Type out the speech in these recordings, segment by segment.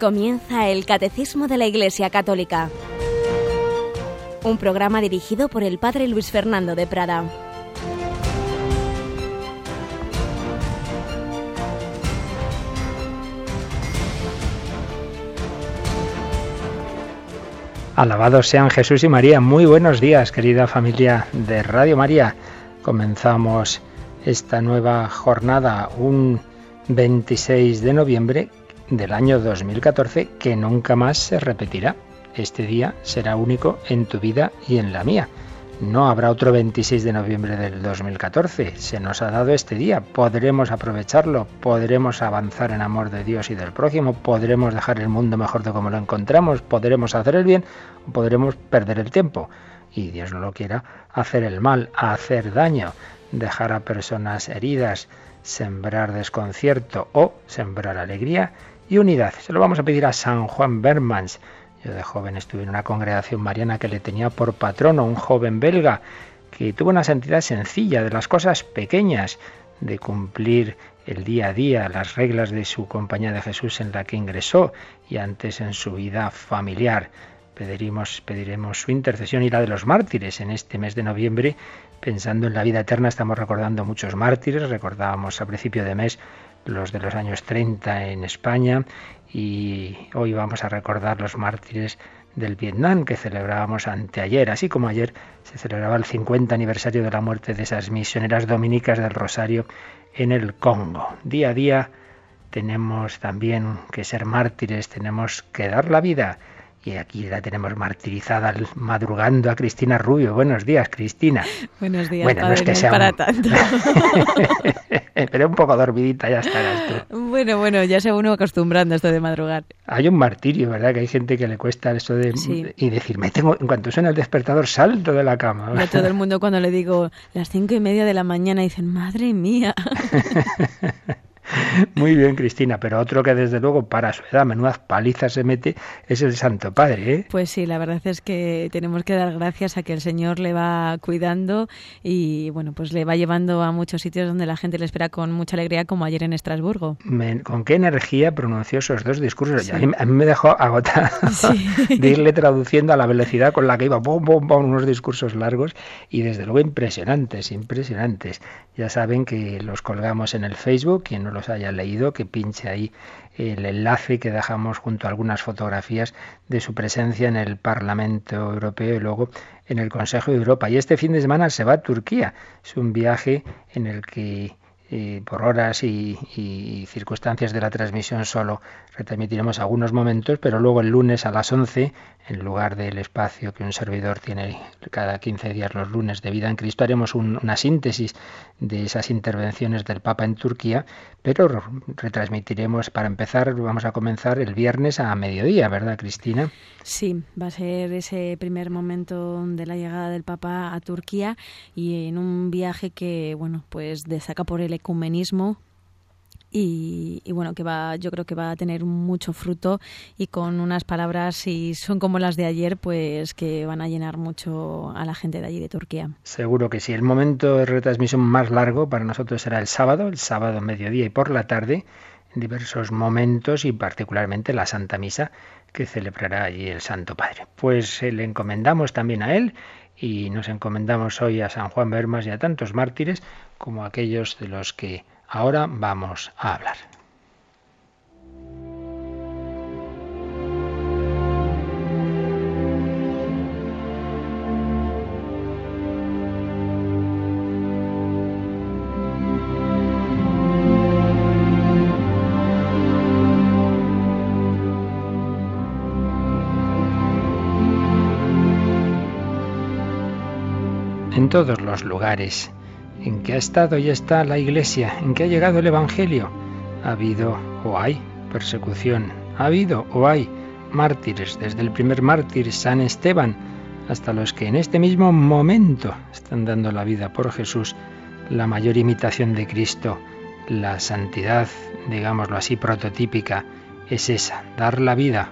Comienza el Catecismo de la Iglesia Católica, un programa dirigido por el Padre Luis Fernando de Prada. Alabados sean Jesús y María. Muy buenos días, querida familia de Radio María. Comenzamos esta nueva jornada un 26 de noviembre del año 2014 que nunca más se repetirá. Este día será único en tu vida y en la mía. No habrá otro 26 de noviembre del 2014. Se nos ha dado este día. Podremos aprovecharlo, podremos avanzar en amor de Dios y del prójimo, podremos dejar el mundo mejor de como lo encontramos, podremos hacer el bien podremos perder el tiempo. Y Dios no lo quiera, hacer el mal, hacer daño, dejar a personas heridas, sembrar desconcierto o sembrar alegría y unidad. Se lo vamos a pedir a San Juan Bermans. Yo de joven estuve en una congregación mariana que le tenía por patrono un joven belga que tuvo una santidad sencilla de las cosas pequeñas, de cumplir el día a día, las reglas de su compañía de Jesús en la que ingresó y antes en su vida familiar. Pediremos, pediremos su intercesión y la de los mártires en este mes de noviembre. Pensando en la vida eterna, estamos recordando muchos mártires. Recordábamos a principio de mes los de los años 30 en España y hoy vamos a recordar los mártires del Vietnam que celebrábamos anteayer, así como ayer se celebraba el 50 aniversario de la muerte de esas misioneras dominicas del Rosario en el Congo. Día a día tenemos también que ser mártires, tenemos que dar la vida y aquí la tenemos martirizada madrugando a Cristina Rubio. Buenos días, Cristina. Buenos días, bueno, no es que sea para tanto. Pero un poco dormidita ya estarás tú. Bueno, bueno, ya se uno acostumbrando a esto de madrugar. Hay un martirio, ¿verdad? Que hay gente que le cuesta eso de... Y decir, me tengo, en cuanto suena el despertador, salto de la cama. A todo el mundo cuando le digo las cinco y media de la mañana dicen, madre mía. Muy bien, Cristina, pero otro que desde luego para su edad menudas palizas se mete es el Santo Padre. ¿eh? Pues sí, la verdad es que tenemos que dar gracias a que el Señor le va cuidando y bueno, pues le va llevando a muchos sitios donde la gente le espera con mucha alegría, como ayer en Estrasburgo. ¿Con qué energía pronunció esos dos discursos? A, mí, me dejó agotar de irle traduciendo a la velocidad con la que iba, bom, bom, bom, unos discursos largos y desde luego impresionantes, impresionantes. Ya saben que los colgamos en el Facebook, quien no haya leído, que pinche ahí el enlace que dejamos junto a algunas fotografías de su presencia en el Parlamento Europeo y luego en el Consejo de Europa. Y este fin de semana se va a Turquía. Es un viaje en el que por horas y, circunstancias de la transmisión solo retransmitiremos algunos momentos, pero luego el lunes a las 11, en lugar del espacio que un servidor tiene cada 15 días los lunes de vida en Cristo, haremos una síntesis de esas intervenciones del Papa en Turquía, pero retransmitiremos, para empezar, vamos a comenzar el viernes a mediodía, ¿verdad, Cristina? Sí, va a ser ese primer momento de la llegada del Papa a Turquía y en un viaje que, bueno, pues destaca por el ecumenismo y, bueno que va yo creo que va a tener mucho fruto y con unas palabras si son como las de ayer pues que van a llenar mucho a la gente de allí de Turquía. Seguro que sí. El momento de retransmisión más largo para nosotros será el sábado el sábado mediodía y por la tarde en diversos momentos y particularmente la Santa Misa que celebrará allí el Santo Padre. Pues le encomendamos también a él y nos encomendamos hoy a San Juan Bermas y a tantos mártires como aquellos de los que ahora vamos a hablar. en todos los lugares en que ha estado y está la Iglesia, en que ha llegado el Evangelio. Ha habido o hay persecución, ha habido o hay mártires, desde el primer mártir, San Esteban, hasta los que en este mismo momento están dando la vida por Jesús, la mayor imitación de Cristo, la santidad, digámoslo así, prototípica, es esa, dar la vida,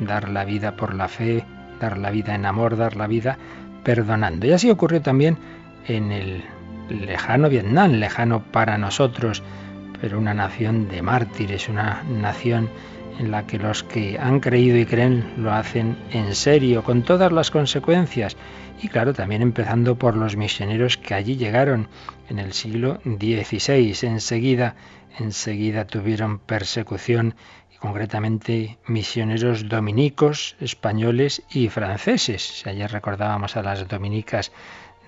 dar la vida por la fe, dar la vida en amor, dar la vida perdonando. Y así ocurrió también en el lejano Vietnam, lejano para nosotros, pero una nación de mártires, una nación en la que los que han creído y creen lo hacen en serio, con todas las consecuencias. Y claro, también empezando por los misioneros que allí llegaron en el siglo XVI. Enseguida, enseguida tuvieron persecución y concretamente misioneros dominicos, españoles y franceses. Ayer recordábamos a las dominicas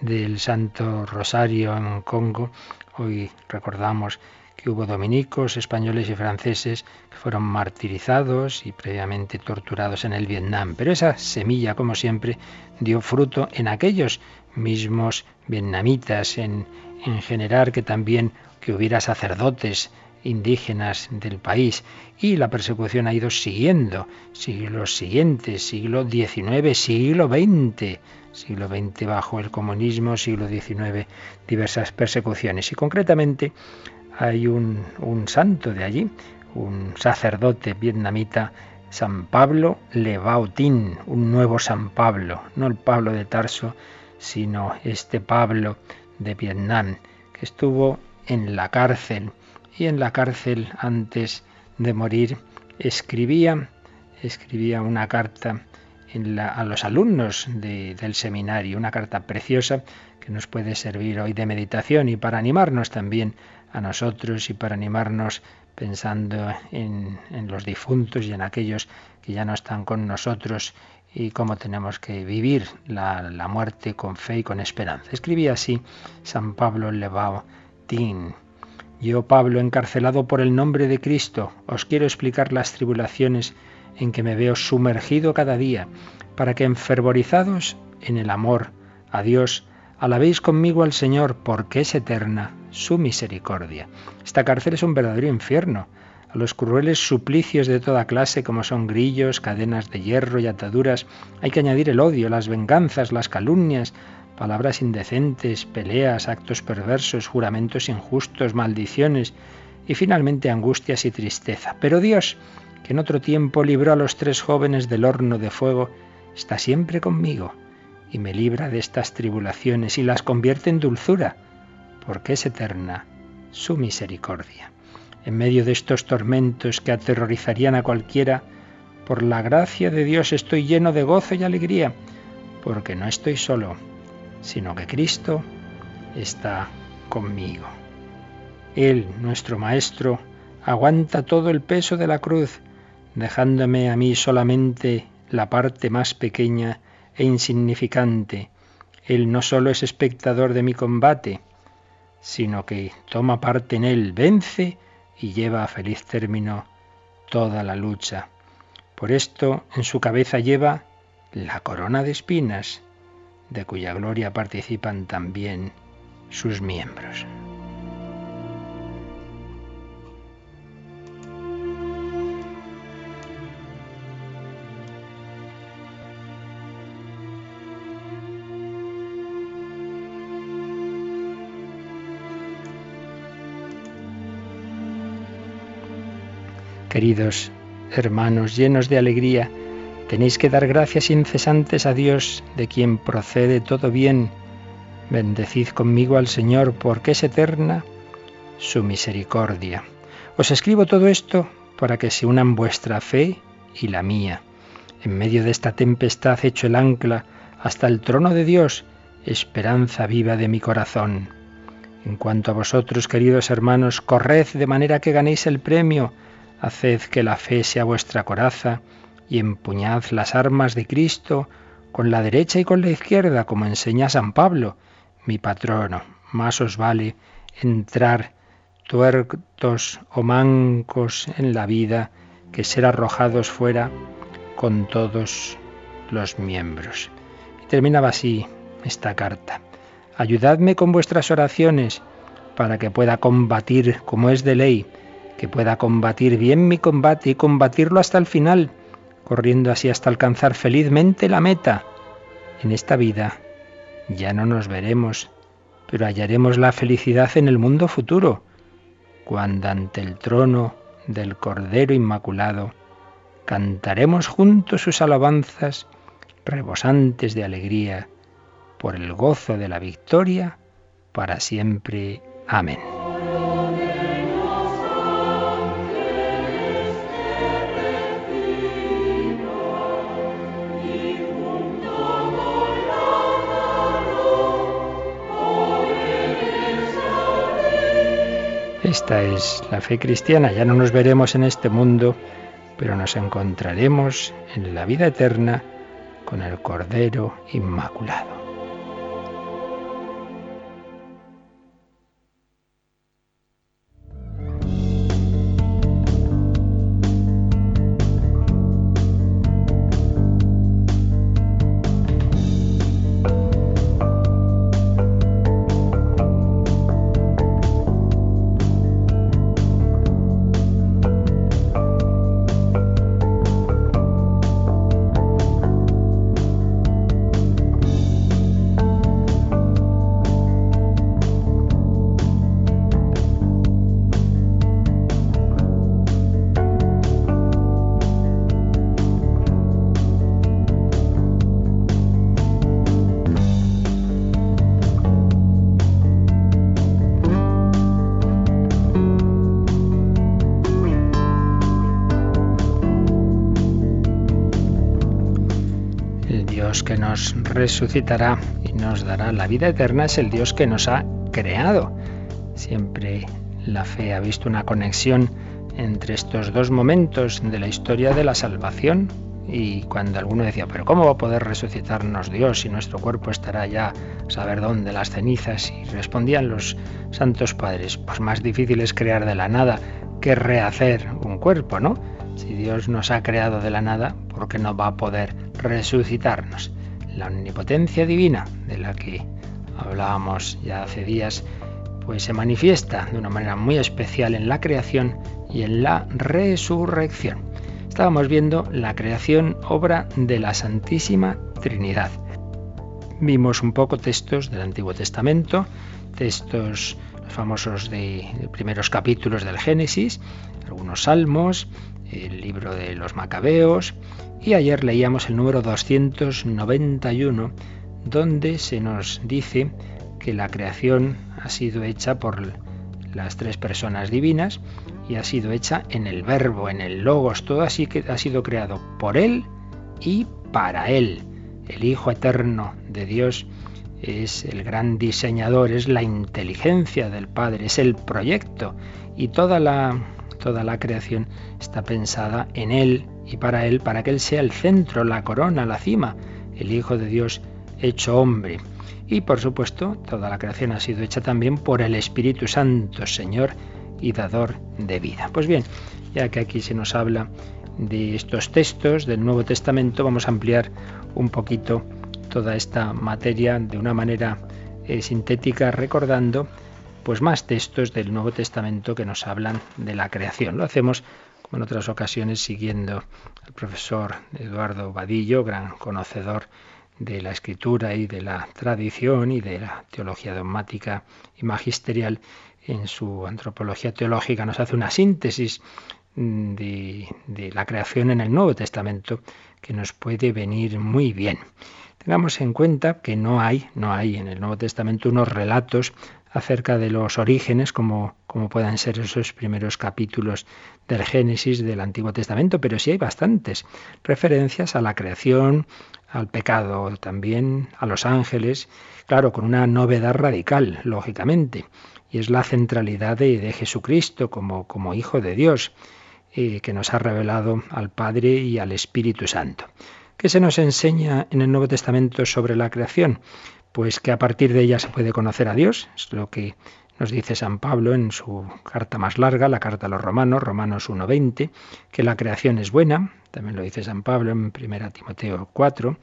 del Santo Rosario en Congo, hoy recordamos que hubo dominicos, españoles y franceses que fueron martirizados y previamente torturados en el Vietnam. Pero esa semilla, como siempre, dio fruto en aquellos mismos vietnamitas, en, en general que también que hubiera sacerdotes indígenas del país. Y la persecución ha ido siguiendo siglos siguientes, siglo XIX, siglo XX, siglo XX bajo el comunismo, siglo XIX diversas persecuciones. Y concretamente hay un, santo de allí, un sacerdote vietnamita, San Pablo Le Bautin, un nuevo San Pablo, no el Pablo de Tarso, sino este Pablo de Vietnam, que estuvo en la cárcel. Y en la cárcel antes de morir escribía, escribía una carta a los alumnos del seminario, una carta preciosa que nos puede servir hoy de meditación y para animarnos también a nosotros y para animarnos pensando en, los difuntos y en aquellos que ya no están con nosotros y cómo tenemos que vivir la, muerte con fe y con esperanza. Escribía así San Pablo Levao Tin. Yo, Pablo, encarcelado por el nombre de Cristo, os quiero explicar las tribulaciones en que me veo sumergido cada día, para que enfervorizados en el amor a Dios, alabéis conmigo al Señor, porque es eterna su misericordia. Esta cárcel es un verdadero infierno. A los crueles suplicios de toda clase, como son grillos, cadenas de hierro y ataduras, hay que añadir el odio, las venganzas, las calumnias, palabras indecentes, peleas, actos perversos, juramentos injustos, maldiciones y finalmente angustias y tristeza. Pero Dios, que en otro tiempo libró a los tres jóvenes del horno de fuego, está siempre conmigo y me libra de estas tribulaciones y las convierte en dulzura porque es eterna su misericordia. En medio de estos tormentos que aterrorizarían a cualquiera, por la gracia de Dios estoy lleno de gozo y alegría, porque no estoy solo, sino que Cristo está conmigo. Él, nuestro Maestro, aguanta todo el peso de la cruz, dejándome a mí solamente la parte más pequeña e insignificante. Él no solo es espectador de mi combate, sino que toma parte en él, vence y lleva a feliz término toda la lucha. Por esto en su cabeza lleva la corona de espinas, de cuya gloria participan también sus miembros. Queridos hermanos, llenos de alegría, tenéis que dar gracias incesantes a Dios, de quien procede todo bien. Bendecid conmigo al Señor, porque es eterna su misericordia. Os escribo todo esto para que se unan vuestra fe y la mía. En medio de esta tempestad hecho el ancla hasta el trono de Dios, esperanza viva de mi corazón. En cuanto a vosotros, queridos hermanos, corred de manera que ganéis el premio, Haced que la fe sea vuestra coraza y empuñad las armas de Cristo con la derecha y con la izquierda, como enseña San Pablo, mi patrono. Más os vale entrar tuertos o mancos en la vida que ser arrojados fuera con todos los miembros. Y terminaba así esta carta. Ayudadme con vuestras oraciones para que pueda combatir como es de ley que pueda combatir bien mi combate y combatirlo hasta el final, corriendo así hasta alcanzar felizmente la meta. En esta vida ya no nos veremos, pero hallaremos la felicidad en el mundo futuro, cuando ante el trono del Cordero Inmaculado cantaremos juntos sus alabanzas rebosantes de alegría por el gozo de la victoria para siempre. Amén. Esta es la fe cristiana. Ya no nos veremos en este mundo, pero nos encontraremos en la vida eterna con el Cordero Inmaculado. Resucitará y nos dará la vida eterna es el Dios que nos ha creado. Siempre la fe ha visto una conexión entre estos dos momentos de la historia de la salvación. Y cuando alguno decía, pero ¿cómo va a poder resucitarnos Dios si nuestro cuerpo estará ya saber dónde, las cenizas? Y respondían los santos padres, pues más difícil es crear de la nada que rehacer un cuerpo, ¿no? Si Dios nos ha creado de la nada, ¿por qué no va a poder resucitarnos? La omnipotencia divina de la que hablábamos ya hace días, pues se manifiesta de una manera muy especial en la creación y en la resurrección. Estábamos viendo la creación obra de la Santísima Trinidad. Vimos un poco textos del Antiguo Testamento, textos famosos de primeros capítulos del Génesis, algunos salmos, el libro de los Macabeos, y ayer leíamos el número 291, donde se nos dice que la creación ha sido hecha por las tres personas divinas y ha sido hecha en el verbo, en el logos, todo así que ha sido creado por él y para él. El Hijo eterno de Dios es el gran diseñador, es la inteligencia del Padre, es el proyecto y toda la toda la creación está pensada en él y para Él, para que Él sea el centro, la corona, la cima, el Hijo de Dios hecho hombre. Y por supuesto, toda la creación ha sido hecha también por el Espíritu Santo, Señor y dador de vida. Pues bien, ya que aquí se nos habla de estos textos del Nuevo Testamento, vamos a ampliar un poquito toda esta materia de una manera eh, sintética, recordando pues más textos del Nuevo Testamento que nos hablan de la creación. Lo hacemos como en otras ocasiones, siguiendo al profesor Eduardo Vadillo, gran conocedor de la escritura y de la tradición y de la teología dogmática y magisterial, en su antropología teológica nos hace una síntesis de, de, la creación en el Nuevo Testamento que nos puede venir muy bien. Tengamos en cuenta que no hay, no hay en el Nuevo Testamento unos relatos acerca de los orígenes, como, como puedan ser esos primeros capítulos del Génesis del Antiguo Testamento, pero sí hay bastantes referencias a la creación, al pecado también, a los ángeles, claro, con una novedad radical, lógicamente, y es la centralidad de, Jesucristo como, como Hijo de Dios, eh, que nos ha revelado al Padre y al Espíritu Santo. ¿Qué se nos enseña en el Nuevo Testamento sobre la creación? Pues que a partir de ella se puede conocer a Dios, es lo que nos dice San Pablo en su carta más larga, la carta a los romanos, Romanos 1.20, que la creación es buena, también lo dice San Pablo en 1 Timoteo 4,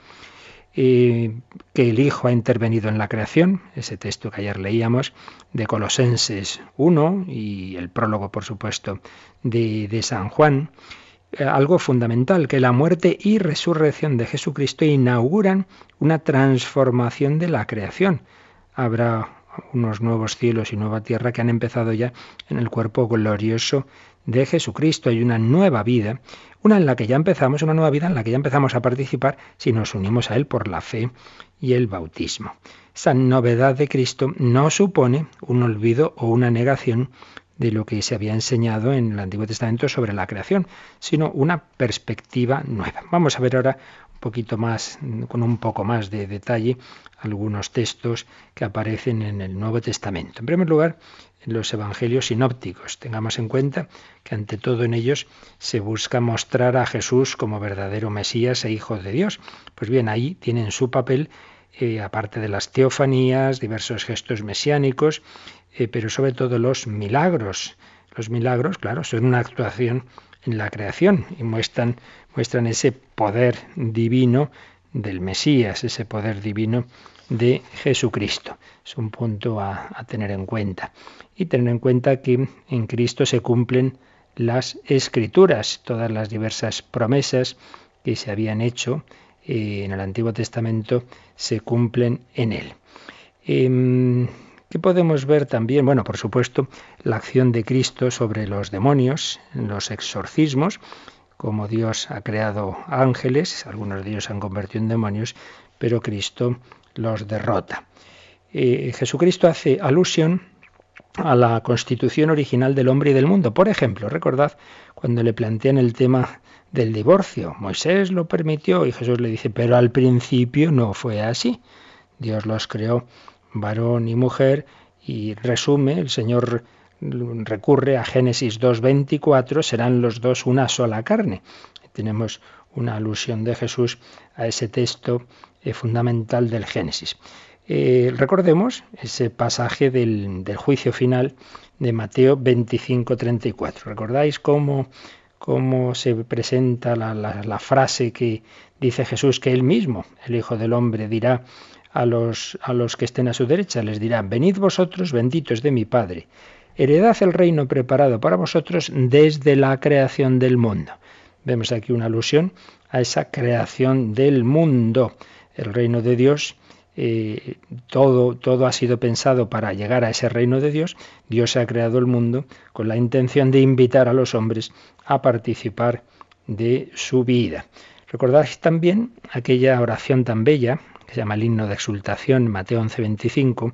que el Hijo ha intervenido en la creación, ese texto que ayer leíamos, de Colosenses 1 y el prólogo, por supuesto, de, de San Juan, algo fundamental, que la muerte y resurrección de Jesucristo inauguran una transformación de la creación. Habrá unos nuevos cielos y nueva tierra que han empezado ya en el cuerpo glorioso de Jesucristo. Hay una nueva vida, una en la que ya empezamos, una nueva vida en la que ya empezamos a participar si nos unimos a Él por la fe y el bautismo. Esa novedad de Cristo no supone un olvido o una negación de lo que se había enseñado en el Antiguo Testamento sobre la creación, sino una perspectiva nueva. Vamos a ver ahora un poquito más, con un poco más de detalle, algunos textos que aparecen en el Nuevo Testamento. En primer lugar, en los evangelios sinópticos. Tengamos en cuenta que ante todo en ellos se busca mostrar a Jesús como verdadero Mesías e Hijo de Dios. Pues bien, ahí tienen su papel, eh, aparte de las teofanías, diversos gestos mesiánicos, eh, pero sobre todo los milagros. Los milagros, claro, son una actuación en la creación y muestran, muestran ese poder divino del Mesías, ese poder divino de Jesucristo. Es un punto a, tener en cuenta. Y tener en cuenta que en Cristo se cumplen las escrituras, todas las diversas promesas que se habían hecho eh, en el Antiguo Testamento se cumplen en él. ¿Qué podemos ver también? Bueno, por supuesto, la acción de Cristo sobre los demonios, los exorcismos, como Dios ha creado ángeles, algunos de ellos se han convertido en demonios, pero Cristo los derrota. Eh, Jesucristo hace alusión a la constitución original del hombre y del mundo. Por ejemplo, recordad cuando le plantean el tema del divorcio. Moisés lo permitió y Jesús le dice, pero al principio no fue así. Dios los creó varón y mujer y resume, el Señor recurre a Génesis 2.24, serán los dos una sola carne. Tenemos una alusión de Jesús a ese texto eh, fundamental del Génesis. Eh, recordemos ese pasaje del, juicio final de Mateo 25-34. ¿Recordáis cómo, cómo se presenta la, la, frase que dice Jesús que él mismo, el Hijo del Hombre, dirá a los, a los que estén a su derecha? Les dirá, venid vosotros benditos de mi Padre, heredad el reino preparado para vosotros desde la creación del mundo. Vemos aquí una alusión a esa creación del mundo el reino de Dios, eh, todo, todo ha sido pensado para llegar a ese reino de Dios. Dios ha creado el mundo con la intención de invitar a los hombres a participar de su vida. Recordáis también aquella oración tan bella, que se llama el himno de exultación, Mateo 11:25,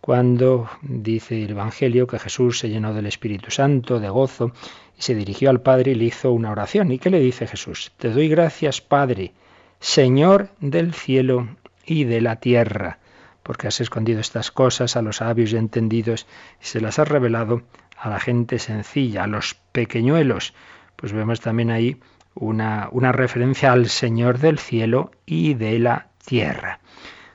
cuando dice el Evangelio que Jesús se llenó del Espíritu Santo, de gozo, y se dirigió al Padre y le hizo una oración. ¿Y qué le dice Jesús? Te doy gracias, Padre, Señor del cielo y de la tierra, porque has escondido estas cosas a los sabios y entendidos y se las has revelado a la gente sencilla, a los pequeñuelos. Pues vemos también ahí una, una referencia al Señor del cielo y de la tierra.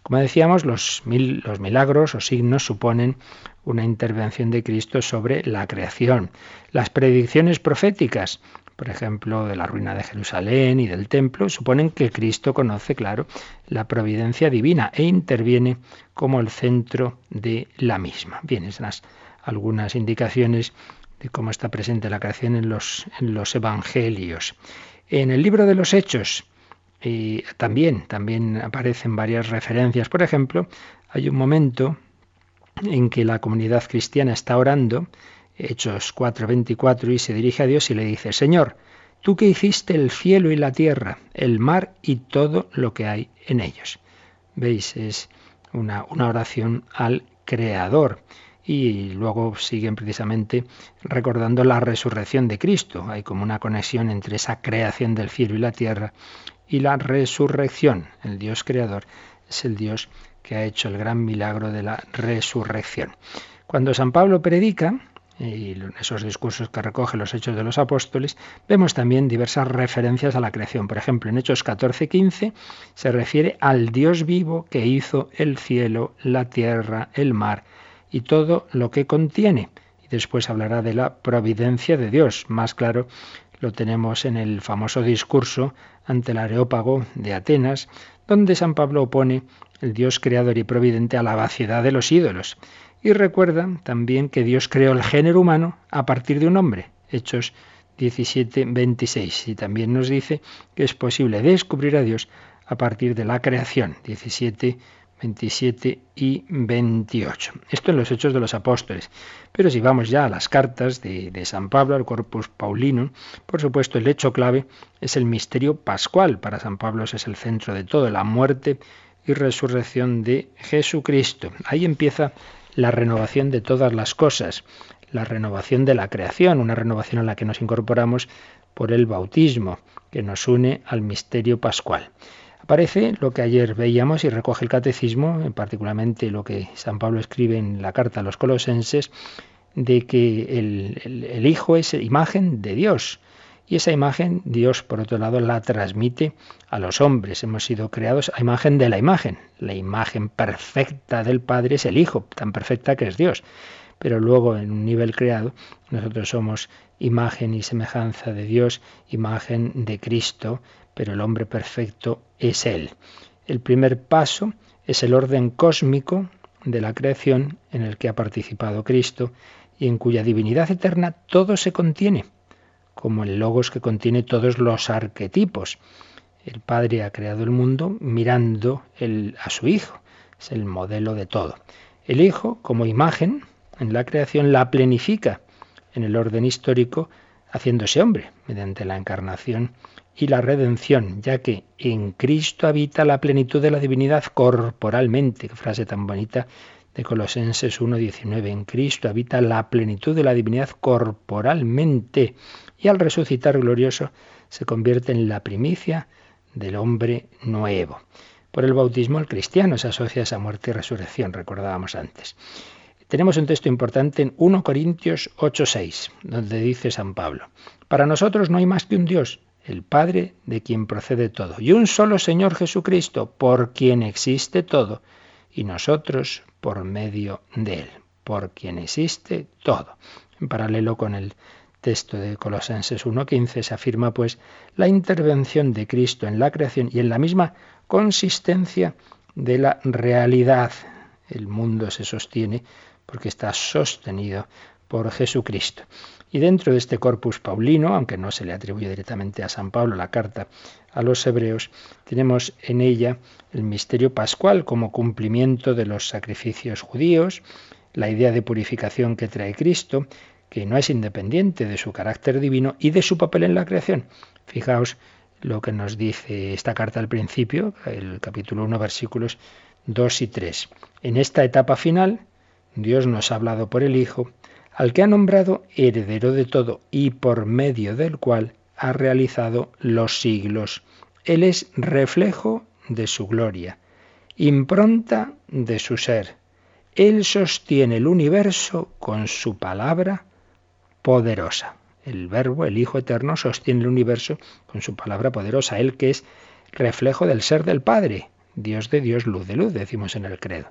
Como decíamos, los, mil, los milagros o signos suponen una intervención de Cristo sobre la creación. Las predicciones proféticas por ejemplo, de la ruina de Jerusalén y del templo, suponen que Cristo conoce, claro, la providencia divina e interviene como el centro de la misma. Bien, esas algunas indicaciones de cómo está presente la creación en los evangelios. En el libro de los Hechos eh, también, también aparecen varias referencias. Por ejemplo, hay un momento en que la comunidad cristiana está orando Hechos 4:24, y se dirige a Dios y le dice, Señor, tú que hiciste el cielo y la tierra, el mar y todo lo que hay en ellos. ¿Veis? Es una, una oración al Creador. Y luego siguen precisamente recordando la resurrección de Cristo. Hay como una conexión entre esa creación del cielo y la tierra y la resurrección. El Dios creador es el Dios que ha hecho el gran milagro de la resurrección. Cuando San Pablo predica, y esos discursos que recoge los Hechos de los Apóstoles, vemos también diversas referencias a la creación. Por ejemplo, en Hechos 14:15 se refiere al Dios vivo que hizo el cielo, la tierra, el mar y todo lo que contiene. Y después hablará de la providencia de Dios. Más claro lo tenemos en el famoso discurso ante el Areópago de Atenas, donde San Pablo opone el Dios creador y providente a la vaciedad de los ídolos y recuerda también que Dios creó el género humano a partir de un hombre. Hechos 17, 26. Y también nos dice que es posible descubrir a Dios a partir de la creación. 17, 27 y 28. Esto en los Hechos de los Apóstoles. Pero si vamos ya a las cartas de, de, San Pablo, al Corpus Paulino, por supuesto el hecho clave es el misterio pascual. Para San Pablo es el centro de todo, la muerte y resurrección de Jesucristo. Ahí empieza la renovación de todas las cosas, la renovación de la creación, una renovación a la que nos incorporamos por el bautismo, que nos une al misterio pascual. Aparece lo que ayer veíamos y recoge el catecismo, particularmente lo que San Pablo escribe en la carta a los colosenses, de que el, Hijo es imagen de Dios. Y esa imagen Dios, por otro lado, la transmite a los hombres. Hemos sido creados a imagen de la imagen. La imagen perfecta del Padre es el Hijo, tan perfecta que es Dios. Pero luego, en un nivel creado, nosotros somos imagen y semejanza de Dios, imagen de Cristo, pero el hombre perfecto es Él. El primer paso es el orden cósmico de la creación en el que ha participado Cristo y en cuya divinidad eterna todo se contiene, como el logos que contiene todos los arquetipos. El Padre ha creado el mundo mirando a su Hijo, es el modelo de todo. El Hijo, como imagen en la creación, la plenifica en el orden histórico, haciéndose hombre mediante la encarnación y la redención, ya que en Cristo habita la plenitud de la divinidad corporalmente. Qué frase tan bonita de Colosenses 1.19. En Cristo habita la plenitud de la divinidad corporalmente y al resucitar glorioso se convierte en la primicia del hombre nuevo. Por el bautismo el cristiano se asocia a esa muerte y resurrección, recordábamos antes. Tenemos un texto importante en 1 Corintios 8:6, donde dice San Pablo, Para nosotros no hay más que un Dios, el Padre de quien procede todo, y un solo Señor Jesucristo, por quien existe todo, y nosotros por medio de Él, por quien existe todo. En paralelo con el texto de Colosenses 1.15 se afirma pues la intervención de Cristo en la creación y en la misma consistencia de la realidad. El mundo se sostiene porque está sostenido por Jesucristo. Y dentro de este corpus paulino, aunque no se le atribuye directamente a San Pablo la carta a los hebreos, tenemos en ella el misterio pascual como cumplimiento de los sacrificios judíos, la idea de purificación que trae Cristo, que no es independiente de su carácter divino y de su papel en la creación. Fijaos lo que nos dice esta carta al principio, el capítulo 1, versículos 2 y 3. En esta etapa final, Dios nos ha hablado por el Hijo, al que ha nombrado heredero de todo y por medio del cual ha realizado los siglos. Él es reflejo de su gloria, impronta de su ser. Él sostiene el universo con su palabra poderosa. El Verbo, el Hijo Eterno, sostiene el universo con su palabra poderosa. Él que es reflejo del ser del Padre, Dios de Dios, luz de luz, decimos en el credo.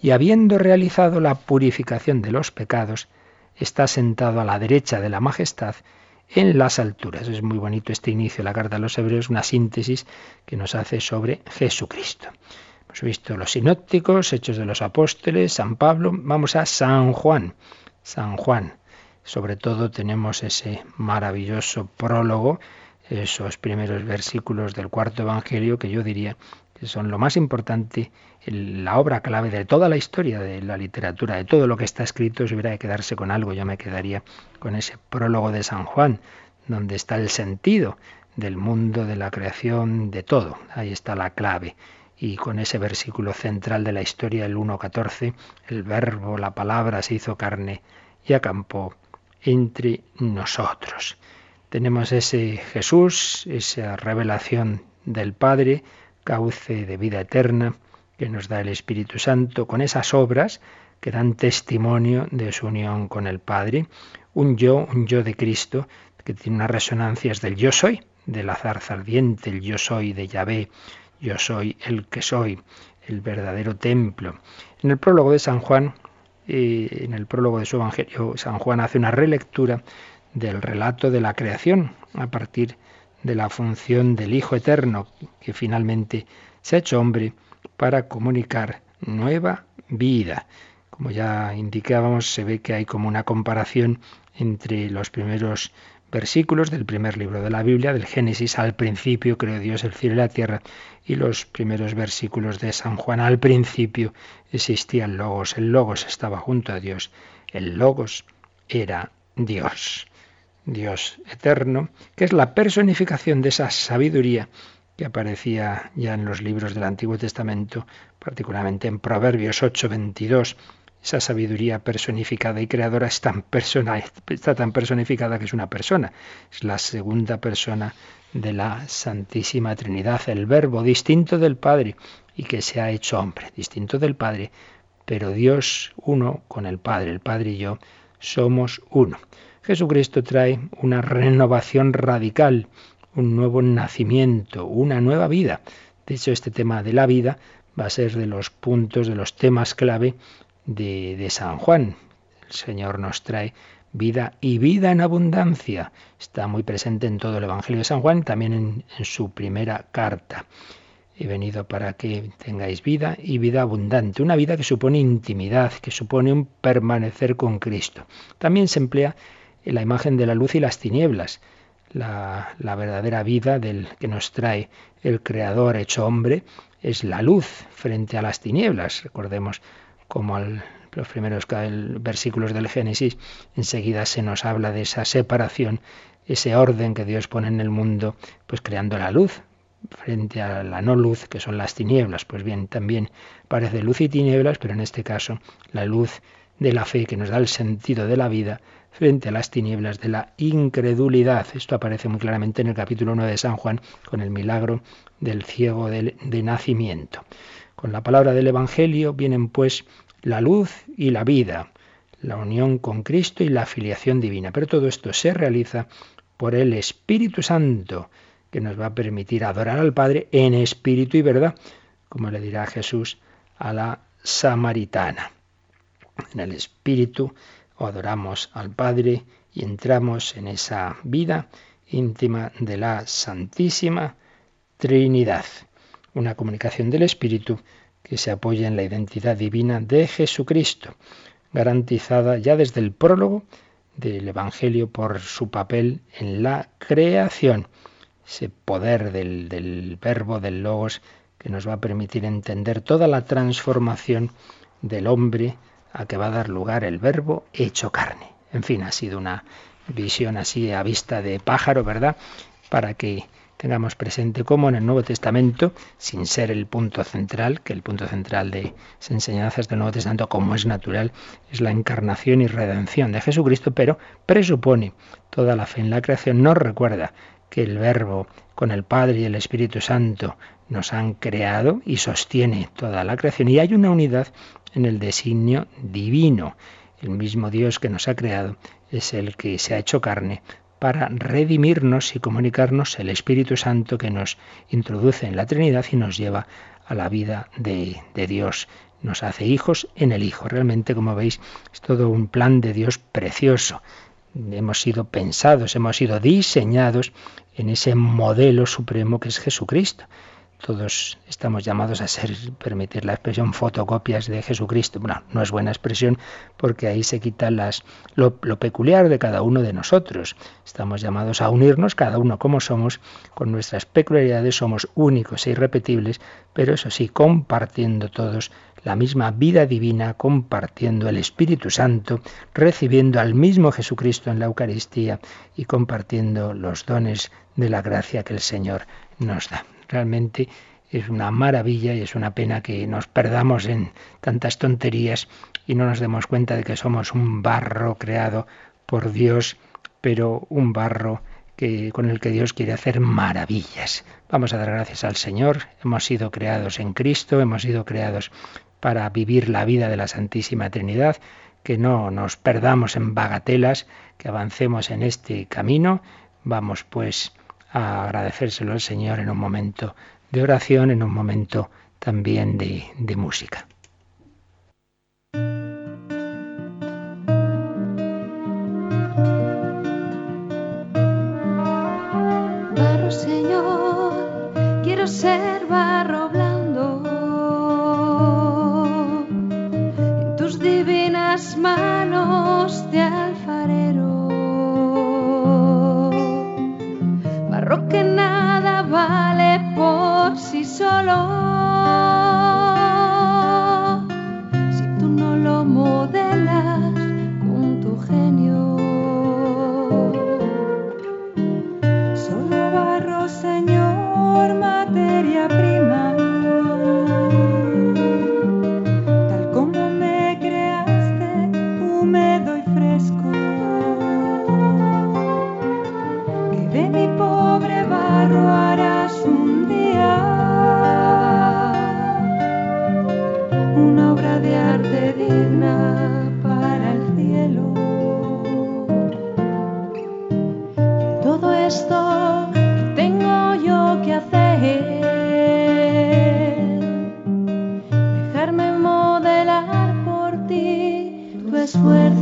Y habiendo realizado la purificación de los pecados, está sentado a la derecha de la majestad en las alturas. Es muy bonito este inicio de la carta a los hebreos, una síntesis que nos hace sobre Jesucristo. Hemos visto los sinópticos, Hechos de los Apóstoles, San Pablo. Vamos a San Juan. San Juan. Sobre todo tenemos ese maravilloso prólogo, esos primeros versículos del cuarto Evangelio que yo diría son lo más importante la obra clave de toda la historia de la literatura, de todo lo que está escrito, si hubiera de quedarse con algo, yo me quedaría con ese prólogo de San Juan, donde está el sentido del mundo, de la creación, de todo. Ahí está la clave. Y con ese versículo central de la historia, el 1.14, el verbo, la palabra se hizo carne y acampó entre nosotros. Tenemos ese Jesús, esa revelación del Padre, cauce de vida eterna, que nos da el Espíritu Santo, con esas obras que dan testimonio de su unión con el Padre, un yo, un yo de Cristo, que tiene unas resonancias del yo soy, de la zarza ardiente, el yo soy de Yahvé, yo soy el que soy, el verdadero templo. En el prólogo de San Juan, eh, en el prólogo de su Evangelio, San Juan hace una relectura del relato de la creación a partir de la función del Hijo Eterno, que finalmente se ha hecho hombre para comunicar nueva vida. Como ya indicábamos, se ve que hay como una comparación entre los primeros versículos del primer libro de la Biblia, del Génesis, al principio creó Dios el cielo y la tierra, y los primeros versículos de San Juan, al principio existía el Logos, el Logos estaba junto a Dios, el Logos era Dios, Dios eterno, que es la personificación de esa sabiduría que aparecía ya en los libros del Antiguo Testamento, particularmente en Proverbios 8:22, esa sabiduría personificada y creadora es tan está tan personificada que es una persona. Es la segunda persona de la Santísima Trinidad, el Verbo distinto del Padre y que se ha hecho hombre, distinto del Padre, pero Dios uno con el Padre, el Padre y yo somos uno. Jesucristo trae una renovación radical, un nuevo nacimiento, una nueva vida. De hecho, este tema de la vida va a ser de los puntos, de los temas clave de, San Juan. El Señor nos trae vida y vida en abundancia. Está muy presente en todo el Evangelio de San Juan, también en, su primera carta. He venido para que tengáis vida y vida abundante, una vida que supone intimidad, que supone un permanecer con Cristo. También se emplea la imagen de la luz y las tinieblas, la, la verdadera vida del que nos trae el Creador hecho hombre es la luz frente a las tinieblas. Recordemos como al, los primeros versículos del Génesis, enseguida se nos habla de esa separación, ese orden que Dios pone en el mundo, pues creando la luz frente a la no luz, que son las tinieblas. Pues bien, también parece luz y tinieblas, pero en este caso la luz de la fe que nos da el sentido de la vida frente a las tinieblas de la incredulidad. Esto aparece muy claramente en el capítulo 1 de San Juan con el milagro del ciego de, de nacimiento. Con la palabra del Evangelio vienen pues la luz y la vida, la unión con Cristo y la afiliación divina. Pero todo esto se realiza por el Espíritu Santo, que nos va a permitir adorar al Padre en espíritu y verdad, como le dirá Jesús a la samaritana. En el espíritu adoramos al Padre y entramos en esa vida íntima de la Santísima Trinidad. Una comunicación del Espíritu que se apoya en la identidad divina de Jesucristo, garantizada ya desde el prólogo del Evangelio por su papel en la creación, ese poder del, verbo, del logos, que nos va a permitir entender toda la transformación del hombre a que va a dar lugar el verbo hecho carne. En fin, ha sido una visión así a vista de pájaro, ¿verdad? Para que tengamos presente cómo en el Nuevo Testamento, sin ser el punto central, que el punto central de las enseñanzas del Nuevo Testamento, como es natural, es la encarnación y redención de Jesucristo, pero presupone toda la fe en la creación, nos recuerda que el Verbo con el Padre y el Espíritu Santo nos han creado y sostiene toda la creación y hay una unidad en el designio divino. El mismo Dios que nos ha creado es el que se ha hecho carne para redimirnos y comunicarnos el Espíritu Santo que nos introduce en la Trinidad y nos lleva a la vida de, de Dios. Nos hace hijos en el Hijo. Realmente, como veis, es todo un plan de Dios precioso. Hemos sido pensados, hemos sido diseñados en ese modelo supremo que es Jesucristo. Todos estamos llamados a ser, permitir la expresión, fotocopias de Jesucristo. Bueno, no es buena expresión porque ahí se quita lo, lo, peculiar de cada uno de nosotros. Estamos llamados a unirnos, cada uno como somos, con nuestras peculiaridades, somos únicos e irrepetibles, pero eso sí, compartiendo todos la misma vida divina, compartiendo el Espíritu Santo, recibiendo al mismo Jesucristo en la Eucaristía y compartiendo los dones de la gracia que el Señor nos da. Realmente es una maravilla y es una pena que nos perdamos en tantas tonterías y no nos demos cuenta de que somos un barro creado por Dios, pero un barro que, con el que Dios quiere hacer maravillas. Vamos a dar gracias al Señor. Hemos sido creados en Cristo, hemos sido creados para vivir la vida de la Santísima Trinidad, que no nos perdamos en bagatelas, que avancemos en este camino. Vamos pues a agradecérselo al Señor en un momento de oración, en un momento también de, de música. Barro, Señor, quiero ser barro blando. En tus divinas manos que nada vale por sí solo. fuerza.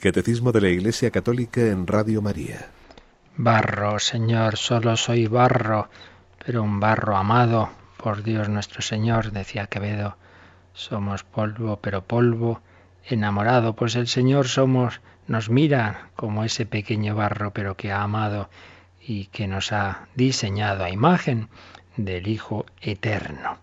Catecismo de la Iglesia Católica en Radio María. Barro, Señor, solo soy barro, pero un barro amado por Dios nuestro Señor, decía Quevedo. Somos polvo, pero polvo enamorado, pues el Señor somos, nos mira como ese pequeño barro, pero que ha amado y que nos ha diseñado a imagen del Hijo Eterno.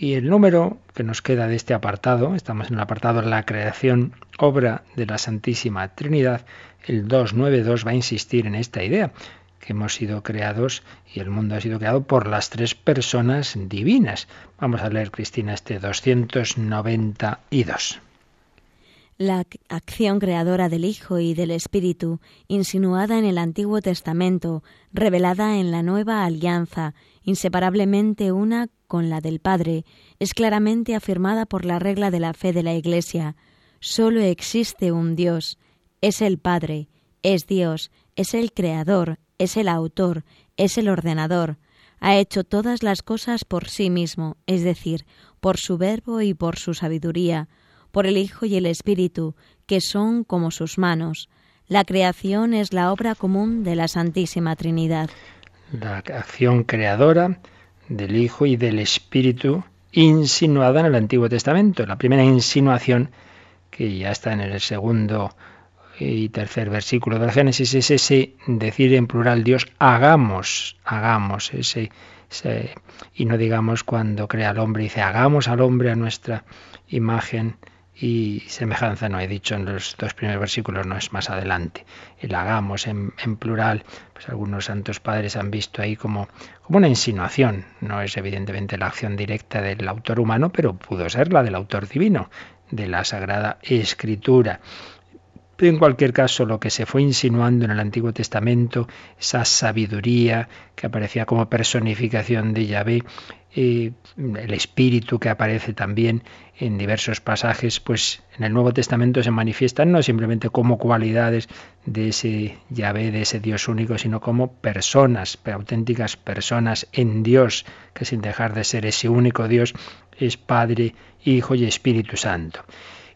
Y el número que nos queda de este apartado, estamos en el apartado La creación, obra de la Santísima Trinidad, el 292 va a insistir en esta idea, que hemos sido creados y el mundo ha sido creado por las tres personas divinas. Vamos a leer, Cristina, este 292. La acción creadora del Hijo y del Espíritu, insinuada en el Antiguo Testamento, revelada en la Nueva Alianza, inseparablemente una con la del Padre, es claramente afirmada por la regla de la fe de la Iglesia. Solo existe un Dios, es el Padre, es Dios, es el Creador, es el Autor, es el Ordenador. Ha hecho todas las cosas por sí mismo, es decir, por su verbo y por su sabiduría, por el Hijo y el Espíritu, que son como sus manos. La creación es la obra común de la Santísima Trinidad. La acción creadora del Hijo y del Espíritu insinuada en el Antiguo Testamento. La primera insinuación, que ya está en el segundo y tercer versículo del Génesis, es ese decir en plural Dios, hagamos, hagamos, ese, y no digamos cuando crea al hombre, dice, hagamos al hombre a nuestra imagen y semejanza, no he dicho en los dos primeros versículos, no es más adelante. El hagamos en, en, plural, pues algunos santos padres han visto ahí como, como una insinuación. No es evidentemente la acción directa del autor humano, pero pudo ser la del autor divino, de la Sagrada Escritura. En cualquier caso, lo que se fue insinuando en el Antiguo Testamento, esa sabiduría que aparecía como personificación de Yahvé, el espíritu que aparece también en diversos pasajes, pues en el Nuevo Testamento se manifiestan no simplemente como cualidades de ese Yahvé, de ese Dios único, sino como personas, auténticas personas en Dios, que sin dejar de ser ese único Dios es Padre, Hijo y Espíritu Santo.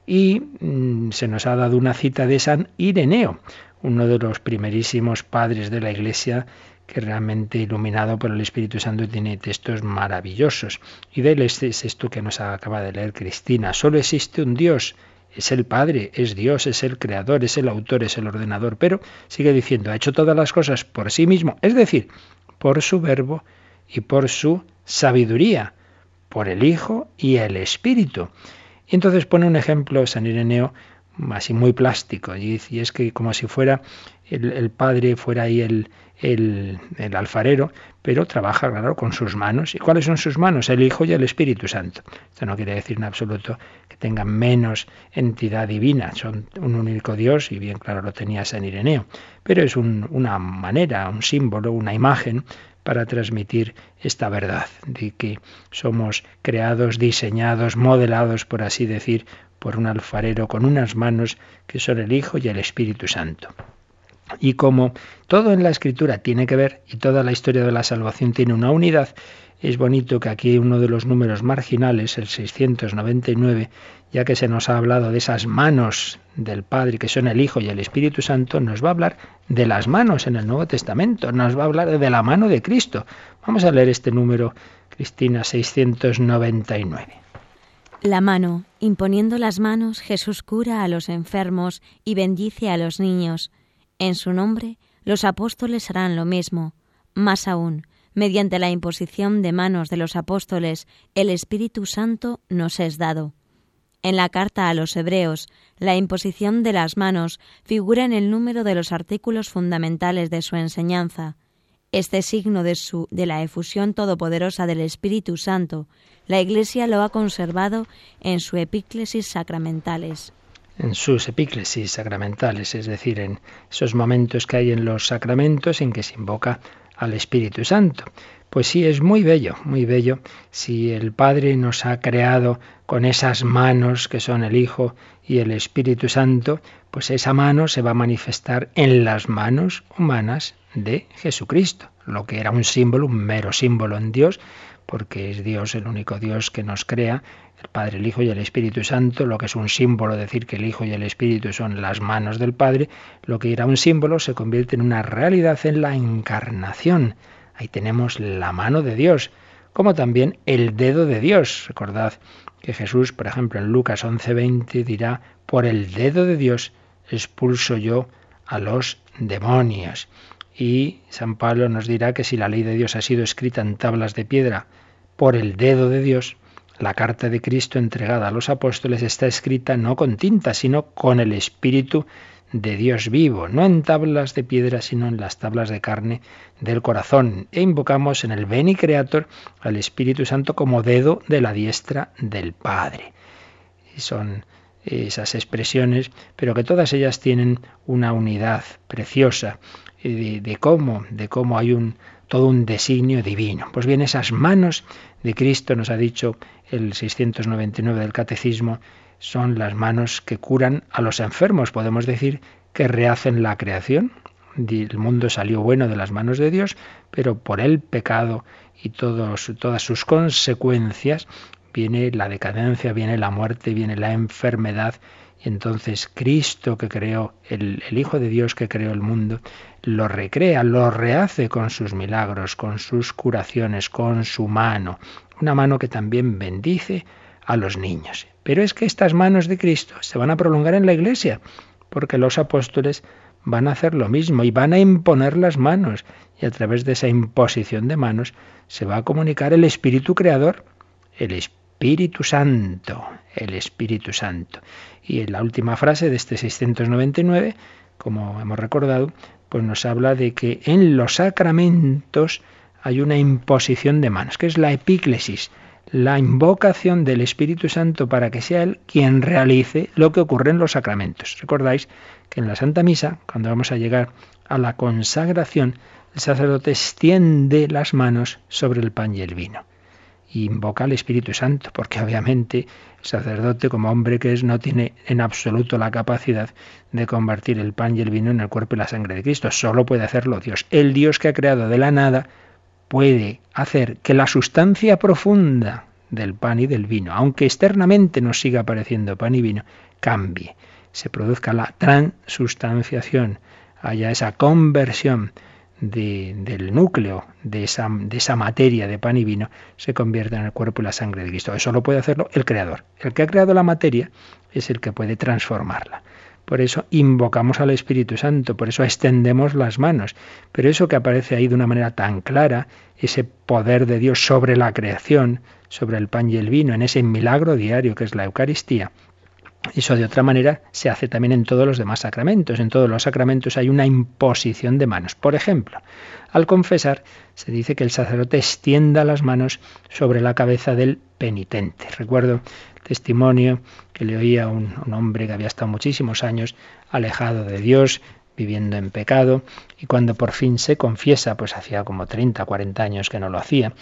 Y mm, se nos ha dado una cita de San Ireneo, uno de los primerísimos padres de la Iglesia que realmente iluminado por el Espíritu Santo tiene textos maravillosos. Y de él es, esto que nos acaba de leer Cristina. Solo existe un Dios, es el Padre, es Dios, es el Creador, es el Autor, es el Ordenador. Pero sigue diciendo, ha hecho todas las cosas por sí mismo, es decir, por su verbo y por su sabiduría, por el Hijo y el Espíritu. Y entonces pone un ejemplo San Ireneo así muy plástico. Y, es que como si fuera el, Padre, fuera ahí el, el, alfarero, pero trabaja, claro, con sus manos. ¿Y cuáles son sus manos? El Hijo y el Espíritu Santo. Esto no quiere decir en absoluto que tengan menos entidad divina, son un único Dios, y bien claro lo tenía San Ireneo, pero es una manera, un símbolo, una imagen para transmitir esta verdad, de que somos creados, diseñados, modelados, por así decir, por un alfarero con unas manos que son el Hijo y el Espíritu Santo. Y como todo en la Escritura tiene que ver y toda la historia de la salvación tiene una unidad, es bonito que aquí uno de los números marginales, el 699, ya que se nos ha hablado de esas manos del Padre, que son el Hijo y el Espíritu Santo, nos va a hablar de las manos en el Nuevo Testamento, nos va a hablar de la mano de Cristo. Vamos a leer este número, Cristina, 699. La mano, imponiendo las manos, Jesús cura a los enfermos y bendice a los niños. En su nombre, los apóstoles harán lo mismo. Más aún, mediante la imposición de manos de los apóstoles, el Espíritu Santo nos es dado. En la carta a los Hebreos, la imposición de las manos figura en el número de los artículos fundamentales de su enseñanza. Este signo de, de la efusión todopoderosa del Espíritu Santo, la Iglesia lo ha conservado en su epíclesis sacramentales en sus epíclesis sacramentales, es decir, en esos momentos que hay en los sacramentos en que se invoca al Espíritu Santo. Pues sí, es muy bello, muy bello si el Padre nos ha creado con esas manos que son el Hijo y el Espíritu Santo, pues esa mano se va a manifestar en las manos humanas de Jesucristo, lo que era un símbolo, un mero símbolo en Dios, porque es Dios el único Dios que nos crea, el Padre, el Hijo y el Espíritu Santo, lo que es un símbolo, decir que el Hijo y el Espíritu son las manos del Padre, lo que era un símbolo se convierte en una realidad en la encarnación. Ahí tenemos la mano de Dios, como también el dedo de Dios. Recordad que Jesús, por ejemplo, en Lucas 11:20 dirá, por el dedo de Dios expulso yo a los demonios. Y San Pablo nos dirá que si la ley de Dios ha sido escrita en tablas de piedra por el dedo de Dios, la carta de Cristo entregada a los apóstoles está escrita no con tinta, sino con el Espíritu de Dios vivo, no en tablas de piedra, sino en las tablas de carne del corazón. E invocamos en el Beni Creator al Espíritu Santo como dedo de la diestra del Padre. Y son esas expresiones, pero que todas ellas tienen una unidad preciosa de, de cómo, de cómo hay un todo un designio divino. Pues bien, esas manos de Cristo, nos ha dicho el 699 del Catecismo, son las manos que curan a los enfermos. Podemos decir que rehacen la creación. El mundo salió bueno de las manos de Dios, pero por el pecado y todos, todas sus consecuencias viene la decadencia, viene la muerte, viene la enfermedad. Y entonces Cristo que creó, el, el Hijo de Dios que creó el mundo, lo recrea, lo rehace con sus milagros, con sus curaciones, con su mano. Una mano que también bendice a los niños. Pero es que estas manos de Cristo se van a prolongar en la iglesia, porque los apóstoles van a hacer lo mismo y van a imponer las manos. Y a través de esa imposición de manos se va a comunicar el Espíritu Creador, el Espíritu Santo, el Espíritu Santo. Y en la última frase de este 699, como hemos recordado, pues nos habla de que en los sacramentos hay una imposición de manos, que es la epíclesis, la invocación del Espíritu Santo para que sea Él quien realice lo que ocurre en los sacramentos. Recordáis que en la Santa Misa, cuando vamos a llegar a la consagración, el sacerdote extiende las manos sobre el pan y el vino. Invoca al Espíritu Santo, porque obviamente el sacerdote, como hombre que es, no tiene en absoluto la capacidad de convertir el pan y el vino en el cuerpo y la sangre de Cristo. Solo puede hacerlo Dios. El Dios que ha creado de la nada puede hacer que la sustancia profunda del pan y del vino, aunque externamente nos siga apareciendo pan y vino, cambie, se produzca la transustanciación, haya esa conversión del núcleo de esa, de esa materia de pan y vino, se convierta en el cuerpo y la sangre de Cristo. Eso lo puede hacerlo el Creador. El que ha creado la materia es el que puede transformarla. Por eso invocamos al Espíritu Santo, por eso extendemos las manos. Pero eso que aparece ahí de una manera tan clara, ese poder de Dios sobre la creación, sobre el pan y el vino, en ese milagro diario que es la Eucaristía, Eso de otra manera se hace también en todos los demás sacramentos. En todos los sacramentos hay una imposición de manos. Por ejemplo, al confesar se dice que el sacerdote extienda las manos sobre la cabeza del penitente. Recuerdo el testimonio que le oía un, un hombre que había estado muchísimos años alejado de Dios, viviendo en pecado, y cuando por fin se confiesa, pues hacía como 30, 40 años que no lo hacía,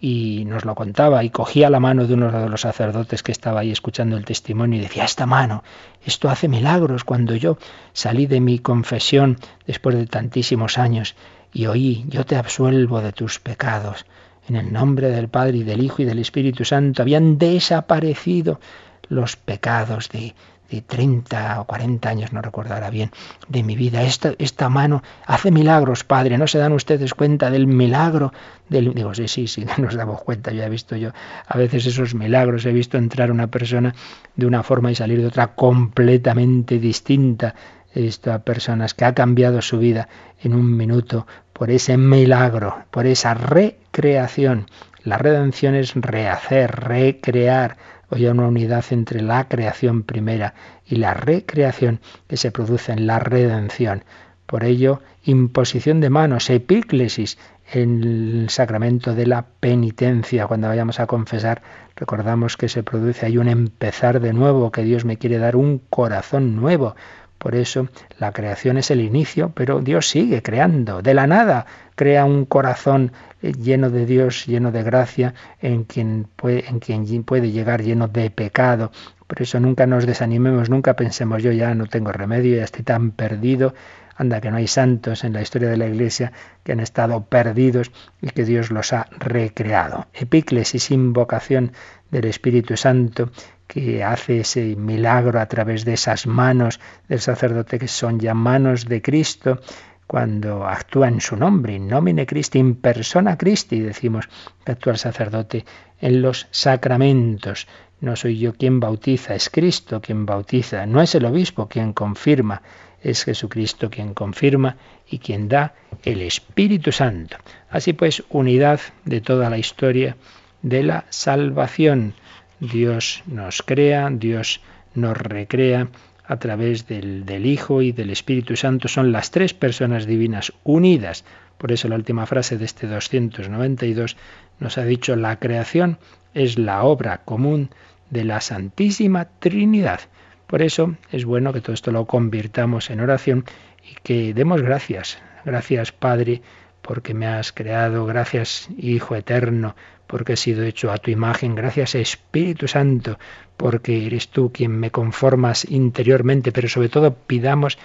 y nos lo contaba y cogía la mano de uno de los sacerdotes que estaba ahí escuchando el testimonio y decía, esta mano, esto hace milagros. Cuando yo salí de mi confesión después de tantísimos años y oí, yo te absuelvo de tus pecados. En el nombre del Padre y del Hijo y del Espíritu Santo habían desaparecido los pecados de, de 30 o 40 años, no recordará bien, de mi vida. Esta, esta mano hace milagros, Padre. ¿No se dan ustedes cuenta del milagro? Del... Digo, sí, sí, sí, nos damos cuenta. Ya he visto yo a veces esos milagros. He visto entrar una persona de una forma y salir de otra completamente distinta. He visto a personas que ha cambiado su vida en un minuto por ese milagro, por esa recreación. La redención es rehacer, recrear, o ya una unidad entre la creación primera y la recreación que se produce en la redención. Por ello, imposición de manos, epíclesis, en el sacramento de la penitencia. Cuando vayamos a confesar, recordamos que se produce ahí un empezar de nuevo, que Dios me quiere dar un corazón nuevo. Por eso la creación es el inicio, pero Dios sigue creando. De la nada crea un corazón lleno de Dios, lleno de gracia, en quien puede, en quien puede llegar lleno de pecado. Por eso nunca nos desanimemos, nunca pensemos yo ya no tengo remedio, ya estoy tan perdido. Anda que no hay santos en la historia de la Iglesia que han estado perdidos y que Dios los ha recreado. Epíclesis, invocación del Espíritu Santo que hace ese milagro a través de esas manos del sacerdote que son ya manos de Cristo cuando actúa en su nombre, in nomine Christi, in persona Christi, decimos que actúa el sacerdote en los sacramentos. No soy yo quien bautiza, es Cristo quien bautiza, no es el obispo quien confirma, es Jesucristo quien confirma y quien da el Espíritu Santo. Así pues, unidad de toda la historia de la salvación. Dios nos crea, Dios nos recrea, a través del, del, Hijo y del Espíritu Santo son las tres personas divinas unidas. Por eso la última frase de este 292 nos ha dicho la creación es la obra común de la Santísima Trinidad. Por eso es bueno que todo esto lo convirtamos en oración y que demos gracias. Gracias Padre porque me has creado. Gracias Hijo Eterno porque he sido hecho a tu imagen. Gracias Espíritu Santo, porque eres tú quien me conformas interiormente, pero sobre todo pidamos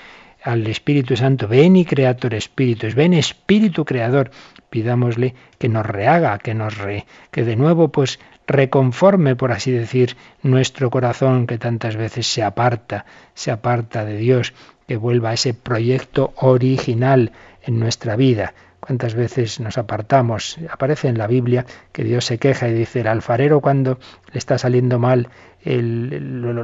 al Espíritu Santo, ven y Creator Espíritus, ven Espíritu Creador, pidámosle que nos rehaga, que nos re, que de nuevo pues reconforme, por así decir, nuestro corazón que tantas veces se aparta, se aparta de Dios, que vuelva a ese proyecto original en nuestra vida. ¿Cuántas veces nos apartamos? Aparece en la Biblia que Dios se queja y dice, el alfarero cuando le está saliendo mal el,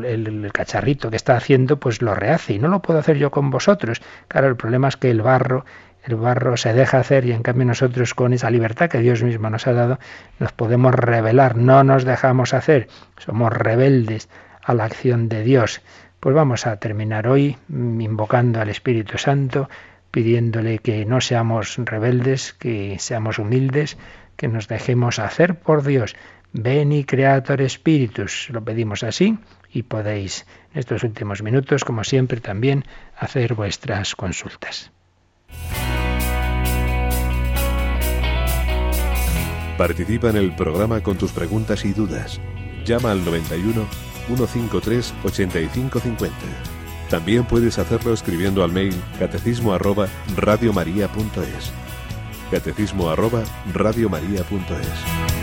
el, cacharrito que está haciendo, pues lo rehace y no lo puedo hacer yo con vosotros. Claro, el problema es que el barro, el barro se deja hacer y en cambio nosotros con esa libertad que Dios mismo nos ha dado, nos podemos rebelar, no nos dejamos hacer, somos rebeldes a la acción de Dios. Pues vamos a terminar hoy invocando al Espíritu Santo, pidiéndole que no seamos rebeldes, que seamos humildes, que nos dejemos hacer por Dios. Ven y Creator Spiritus. Lo pedimos así y podéis en estos últimos minutos, como siempre, también hacer vuestras consultas. Participa en el programa con tus preguntas y dudas. Llama al 91 153 8550. También puedes hacerlo escribiendo al mail catecismo arroba radiomaria.es. Catecismo arroba radiomaria.es.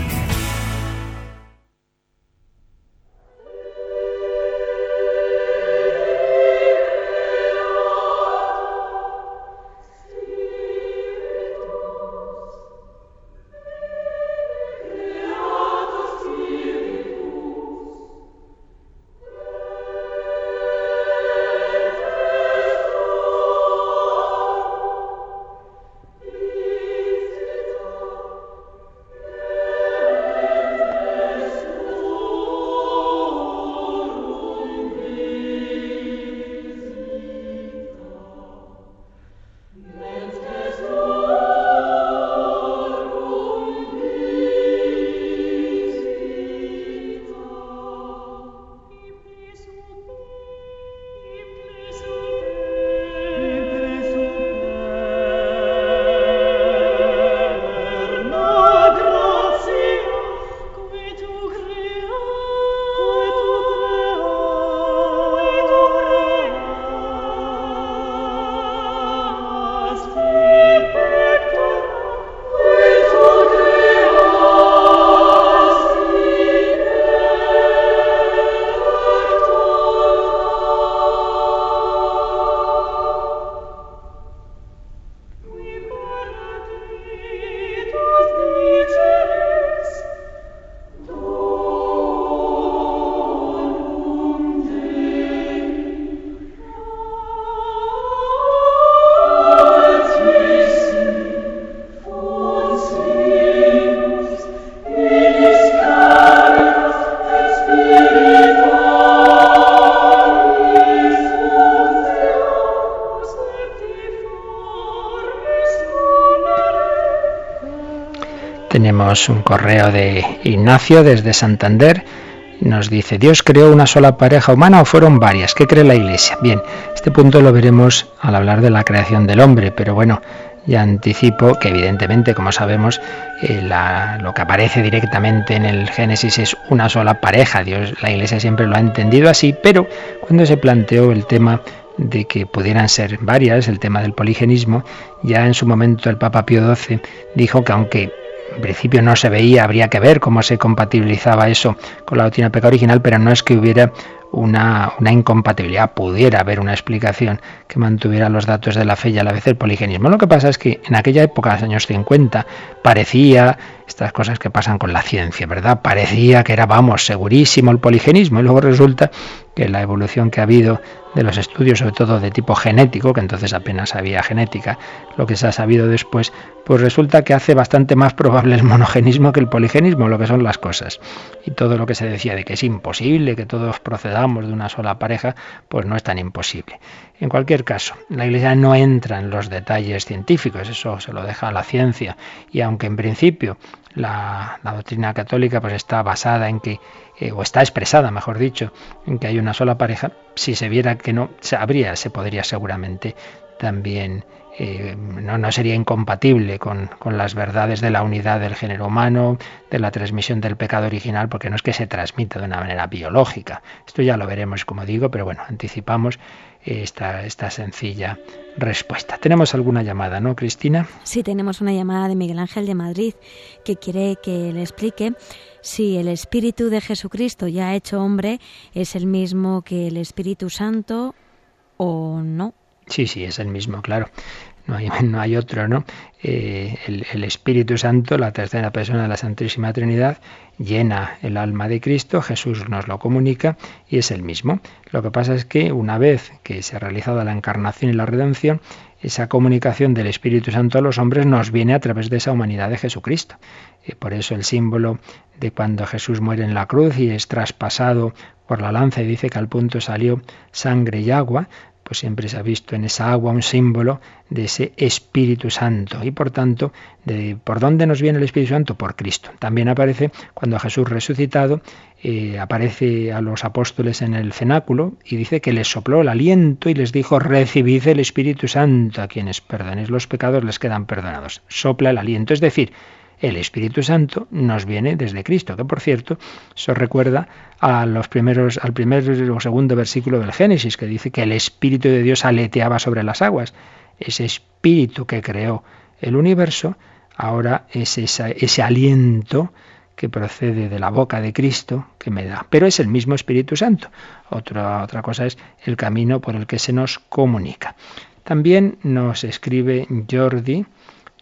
Un correo de Ignacio desde Santander. Nos dice, ¿Dios creó una sola pareja humana o fueron varias? ¿Qué cree la Iglesia? Bien, este punto lo veremos al hablar de la creación del hombre, pero bueno, ya anticipo que evidentemente, como sabemos, eh, lo que aparece directamente en el Génesis es una sola pareja. Dios, la Iglesia siempre lo ha entendido así, pero cuando se planteó el tema de que pudieran ser varias, el tema del poligenismo, ya en su momento el Papa Pío XII dijo que aunque en principio no se veía, habría que ver cómo se compatibilizaba eso con la doctrina peca original, pero no es que hubiera una, una, incompatibilidad, pudiera haber una explicación que mantuviera los datos de la fe y a la vez el poligenismo. Lo que pasa es que en aquella época, en los años 50, parecía, estas cosas que pasan con la ciencia, ¿verdad? Parecía que era, vamos, segurísimo el poligenismo y luego resulta que la evolución que ha habido de los estudios, sobre todo de tipo genético, que entonces apenas había genética, lo que se ha sabido después, pues resulta que hace bastante más probable el monogenismo que el poligenismo, lo que son las cosas. Y todo lo que se decía de que es imposible que todos procedamos de una sola pareja, pues no es tan imposible. En cualquier caso, la Iglesia no entra en los detalles científicos, eso se lo deja a la ciencia. Y aunque en principio la, doctrina católica pues está basada en que, eh, o está expresada, mejor dicho, en que hay una sola pareja, si se viera que no, se habría, se podría seguramente también eh, no, sería incompatible con, con, las verdades de la unidad del género humano, de la transmisión del pecado original, porque no es que se transmita de una manera biológica. Esto ya lo veremos, como digo, pero bueno, anticipamos esta, esta sencilla respuesta. Tenemos alguna llamada, ¿no, Cristina? Sí, tenemos una llamada de Miguel Ángel de Madrid que quiere que le explique si el Espíritu de Jesucristo ya hecho hombre es el mismo que el Espíritu Santo o no. Sí, sí, es el mismo, claro. No hay, otro, ¿no? Eh, el, el, Espíritu Santo, la tercera persona de la Santísima Trinidad, llena el alma de Cristo, Jesús nos lo comunica y es el mismo. Lo que pasa es que una vez que se ha realizado la encarnación y la redención, esa comunicación del Espíritu Santo a los hombres nos viene a través de esa humanidad de Jesucristo. Y por eso el símbolo de cuando Jesús muere en la cruz y es traspasado por la lanza y dice que al punto salió sangre y agua, pues siempre se ha visto en esa agua un símbolo de ese Espíritu Santo. Y por tanto, de, ¿por dónde nos viene el Espíritu Santo? Por Cristo. También aparece cuando Jesús resucitado, eh, aparece a los apóstoles en el cenáculo y dice que les sopló el aliento y les dijo, recibid el Espíritu Santo, a quienes perdonéis los pecados les quedan perdonados. Sopla el aliento, es decir, el Espíritu Santo nos viene desde Cristo, que por cierto, eso recuerda a los primeros, al primer o segundo versículo del Génesis, que dice que el Espíritu de Dios aleteaba sobre las aguas. Ese Espíritu que creó el universo, ahora es ese aliento que procede de la boca de Cristo que me da. Pero es el mismo Espíritu Santo. Otra, otra cosa es el camino por el que se nos comunica. También nos escribe Jordi,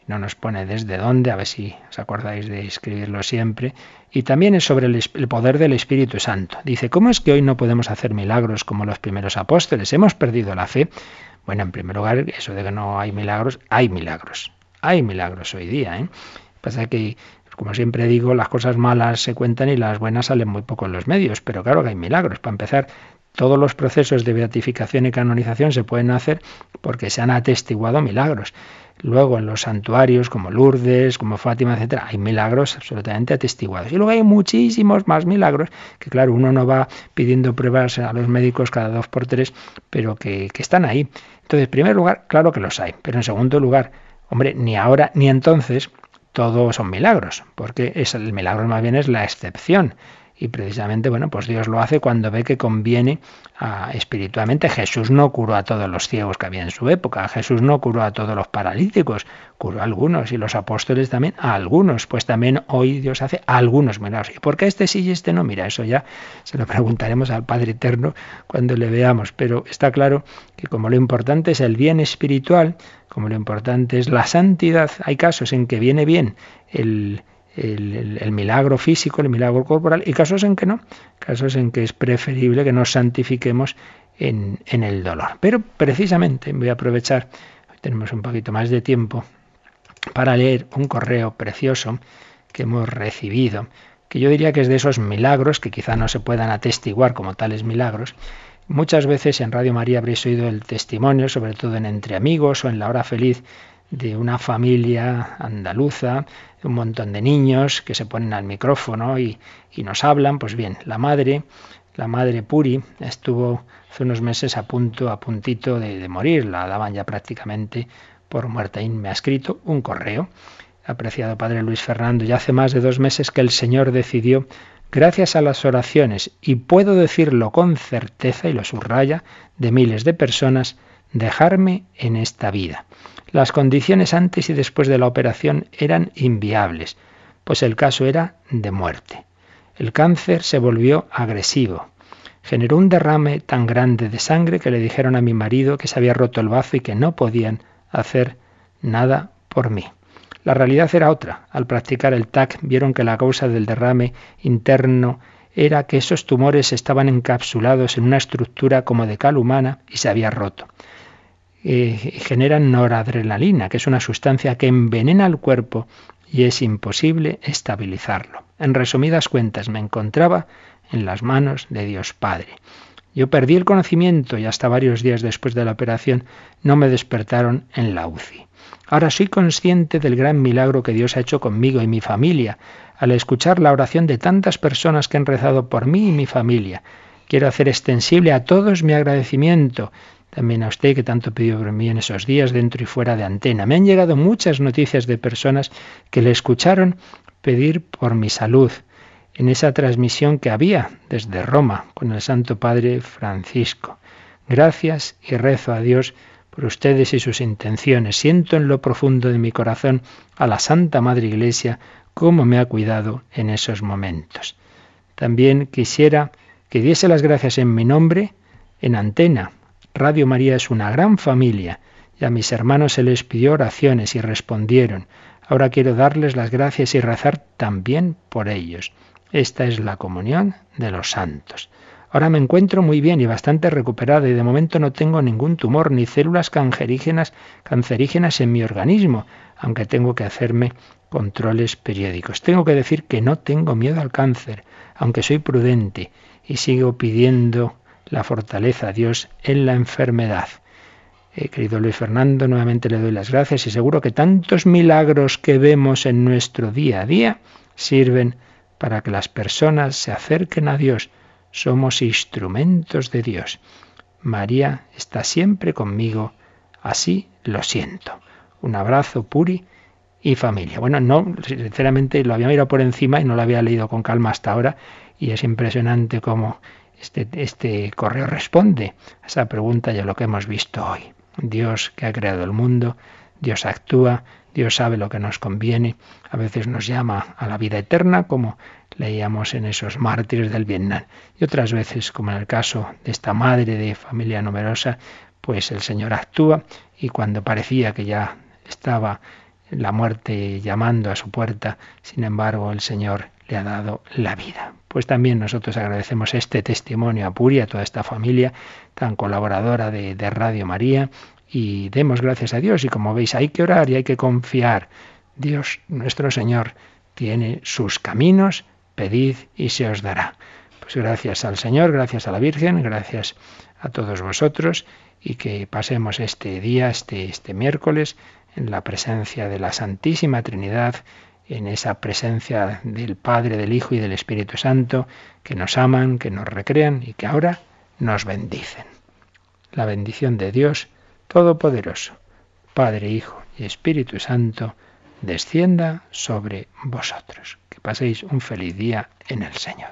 no nos pone desde dónde, a ver si os acordáis de escribirlo siempre. Y también es sobre el, poder del Espíritu Santo. Dice, ¿cómo es que hoy no podemos hacer milagros como los primeros apóstoles? ¿Hemos perdido la fe? Bueno, en primer lugar, eso de que no hay milagros, hay milagros. Hay milagros hoy día. ¿eh? Pasa que, como siempre digo, las cosas malas se cuentan y las buenas salen muy poco en los medios. Pero claro que hay milagros. Para empezar, todos los procesos de beatificación y canonización se pueden hacer porque se han atestiguado milagros. Luego en los santuarios como Lourdes, como Fátima, etcétera, hay milagros absolutamente atestiguados. Y luego hay muchísimos más milagros que, claro, uno no va pidiendo pruebas a los médicos cada dos por tres, pero que, que están ahí. Entonces, en primer lugar, claro que los hay. Pero en segundo lugar, hombre, ni ahora ni entonces todos son milagros, porque es, el milagro más bien es la excepción. Y precisamente, bueno, pues Dios lo hace cuando ve que conviene a, espiritualmente. Jesús no curó a todos los ciegos que había en su época, Jesús no curó a todos los paralíticos, curó a algunos y los apóstoles también a algunos. Pues también hoy Dios hace algunos milagros. ¿Y por qué este sí y este no? Mira, eso ya se lo preguntaremos al Padre Eterno cuando le veamos. Pero está claro que como lo importante es el bien espiritual, como lo importante es la santidad, hay casos en que viene bien el el, milagro físico, el milagro corporal, y casos en que no, casos en que es preferible que nos santifiquemos en, en el dolor. Pero precisamente voy a aprovechar, tenemos un poquito más de tiempo, para leer un correo precioso que hemos recibido, que yo diría que es de esos milagros que quizá no se puedan atestiguar como tales milagros. Muchas veces en Radio María habréis oído el testimonio, sobre todo en Entre Amigos o en La Hora Feliz, de una familia andaluza, un montón de niños que se ponen al micrófono y, nos hablan. Pues bien, la madre, la madre Puri, estuvo hace unos meses a punto, a puntito de, de morir. La daban ya prácticamente por muerta y me ha escrito un correo. Apreciado Padre Luis Fernando, ya hace más de dos meses que el Señor decidió gracias a las oraciones, y puedo decirlo con certeza, y lo subraya, de miles de personas, dejarme en esta vida. Las condiciones antes y después de la operación eran inviables, pues el caso era de muerte. El cáncer se volvió agresivo. Generó un derrame tan grande de sangre que le dijeron a mi marido que se había roto el bazo y que no podían hacer nada por mí. La realidad era otra. Al practicar el TAC vieron que la causa del derrame interno era que esos tumores estaban encapsulados en una estructura como de cal humana y se había roto. Eh, generan noradrenalina, que es una sustancia que envenena el cuerpo y es imposible estabilizarlo. En resumidas cuentas, me encontraba en las manos de Dios Padre. Yo perdí el conocimiento y hasta varios días después de la operación no me despertaron en la UCI. Ahora soy consciente del gran milagro que Dios ha hecho conmigo y mi familia al escuchar la oración de tantas personas que han rezado por mí y mi familia. Quiero hacer extensible a todos mi agradecimiento, también a usted que tanto pidió por mí en esos días dentro y fuera de antena. Me han llegado muchas noticias de personas que le escucharon pedir por mi salud en esa transmisión que había desde Roma con el Santo Padre Francisco. Gracias y rezo a Dios por ustedes y sus intenciones. Siento en lo profundo de mi corazón a la Santa Madre Iglesia cómo me ha cuidado en esos momentos. También quisiera que diese las gracias en mi nombre en antena. Radio María es una gran familia y a mis hermanos se les pidió oraciones y respondieron. Ahora quiero darles las gracias y rezar también por ellos. Esta es la comunión de los santos. Ahora me encuentro muy bien y bastante recuperada y de momento no tengo ningún tumor ni células cancerígenas, cancerígenas en mi organismo, aunque tengo que hacerme controles periódicos. Tengo que decir que no tengo miedo al cáncer, aunque soy prudente y sigo pidiendo la fortaleza a Dios en la enfermedad. Eh, querido Luis Fernando, nuevamente le doy las gracias y seguro que tantos milagros que vemos en nuestro día a día sirven para que las personas se acerquen a Dios somos instrumentos de Dios. María está siempre conmigo, así lo siento. Un abrazo, Puri y familia. Bueno, no, sinceramente lo había mirado por encima y no lo había leído con calma hasta ahora y es impresionante cómo este, este correo responde a esa pregunta y a lo que hemos visto hoy. Dios que ha creado el mundo, Dios actúa, Dios sabe lo que nos conviene, a veces nos llama a la vida eterna, como leíamos en esos mártires del Vietnam. Y otras veces, como en el caso de esta madre de familia numerosa, pues el Señor actúa y cuando parecía que ya estaba la muerte llamando a su puerta, sin embargo el Señor le ha dado la vida. Pues también nosotros agradecemos este testimonio a Puri, a toda esta familia tan colaboradora de, de Radio María y demos gracias a Dios y como veis hay que orar y hay que confiar. Dios nuestro Señor tiene sus caminos pedid y se os dará. Pues gracias al Señor, gracias a la Virgen, gracias a todos vosotros y que pasemos este día, este, este miércoles, en la presencia de la Santísima Trinidad, en esa presencia del Padre, del Hijo y del Espíritu Santo, que nos aman, que nos recrean y que ahora nos bendicen. La bendición de Dios Todopoderoso, Padre, Hijo y Espíritu Santo, descienda sobre vosotros paséis un feliz día en el Señor.